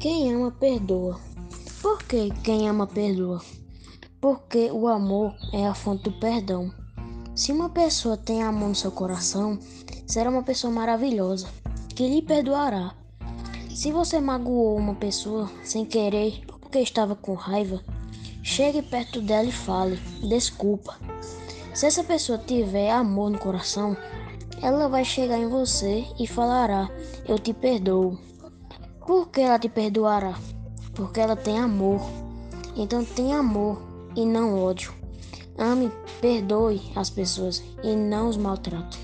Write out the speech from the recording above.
Quem ama, perdoa. Por que quem ama, perdoa? Porque o amor é a fonte do perdão. Se uma pessoa tem amor no seu coração, será uma pessoa maravilhosa, que lhe perdoará. Se você magoou uma pessoa sem querer porque estava com raiva, chegue perto dela e fale: desculpa. Se essa pessoa tiver amor no coração, ela vai chegar em você e falará: Eu te perdoo. Por que ela te perdoará? Porque ela tem amor. Então tem amor e não ódio. Ame, perdoe as pessoas e não os maltrate.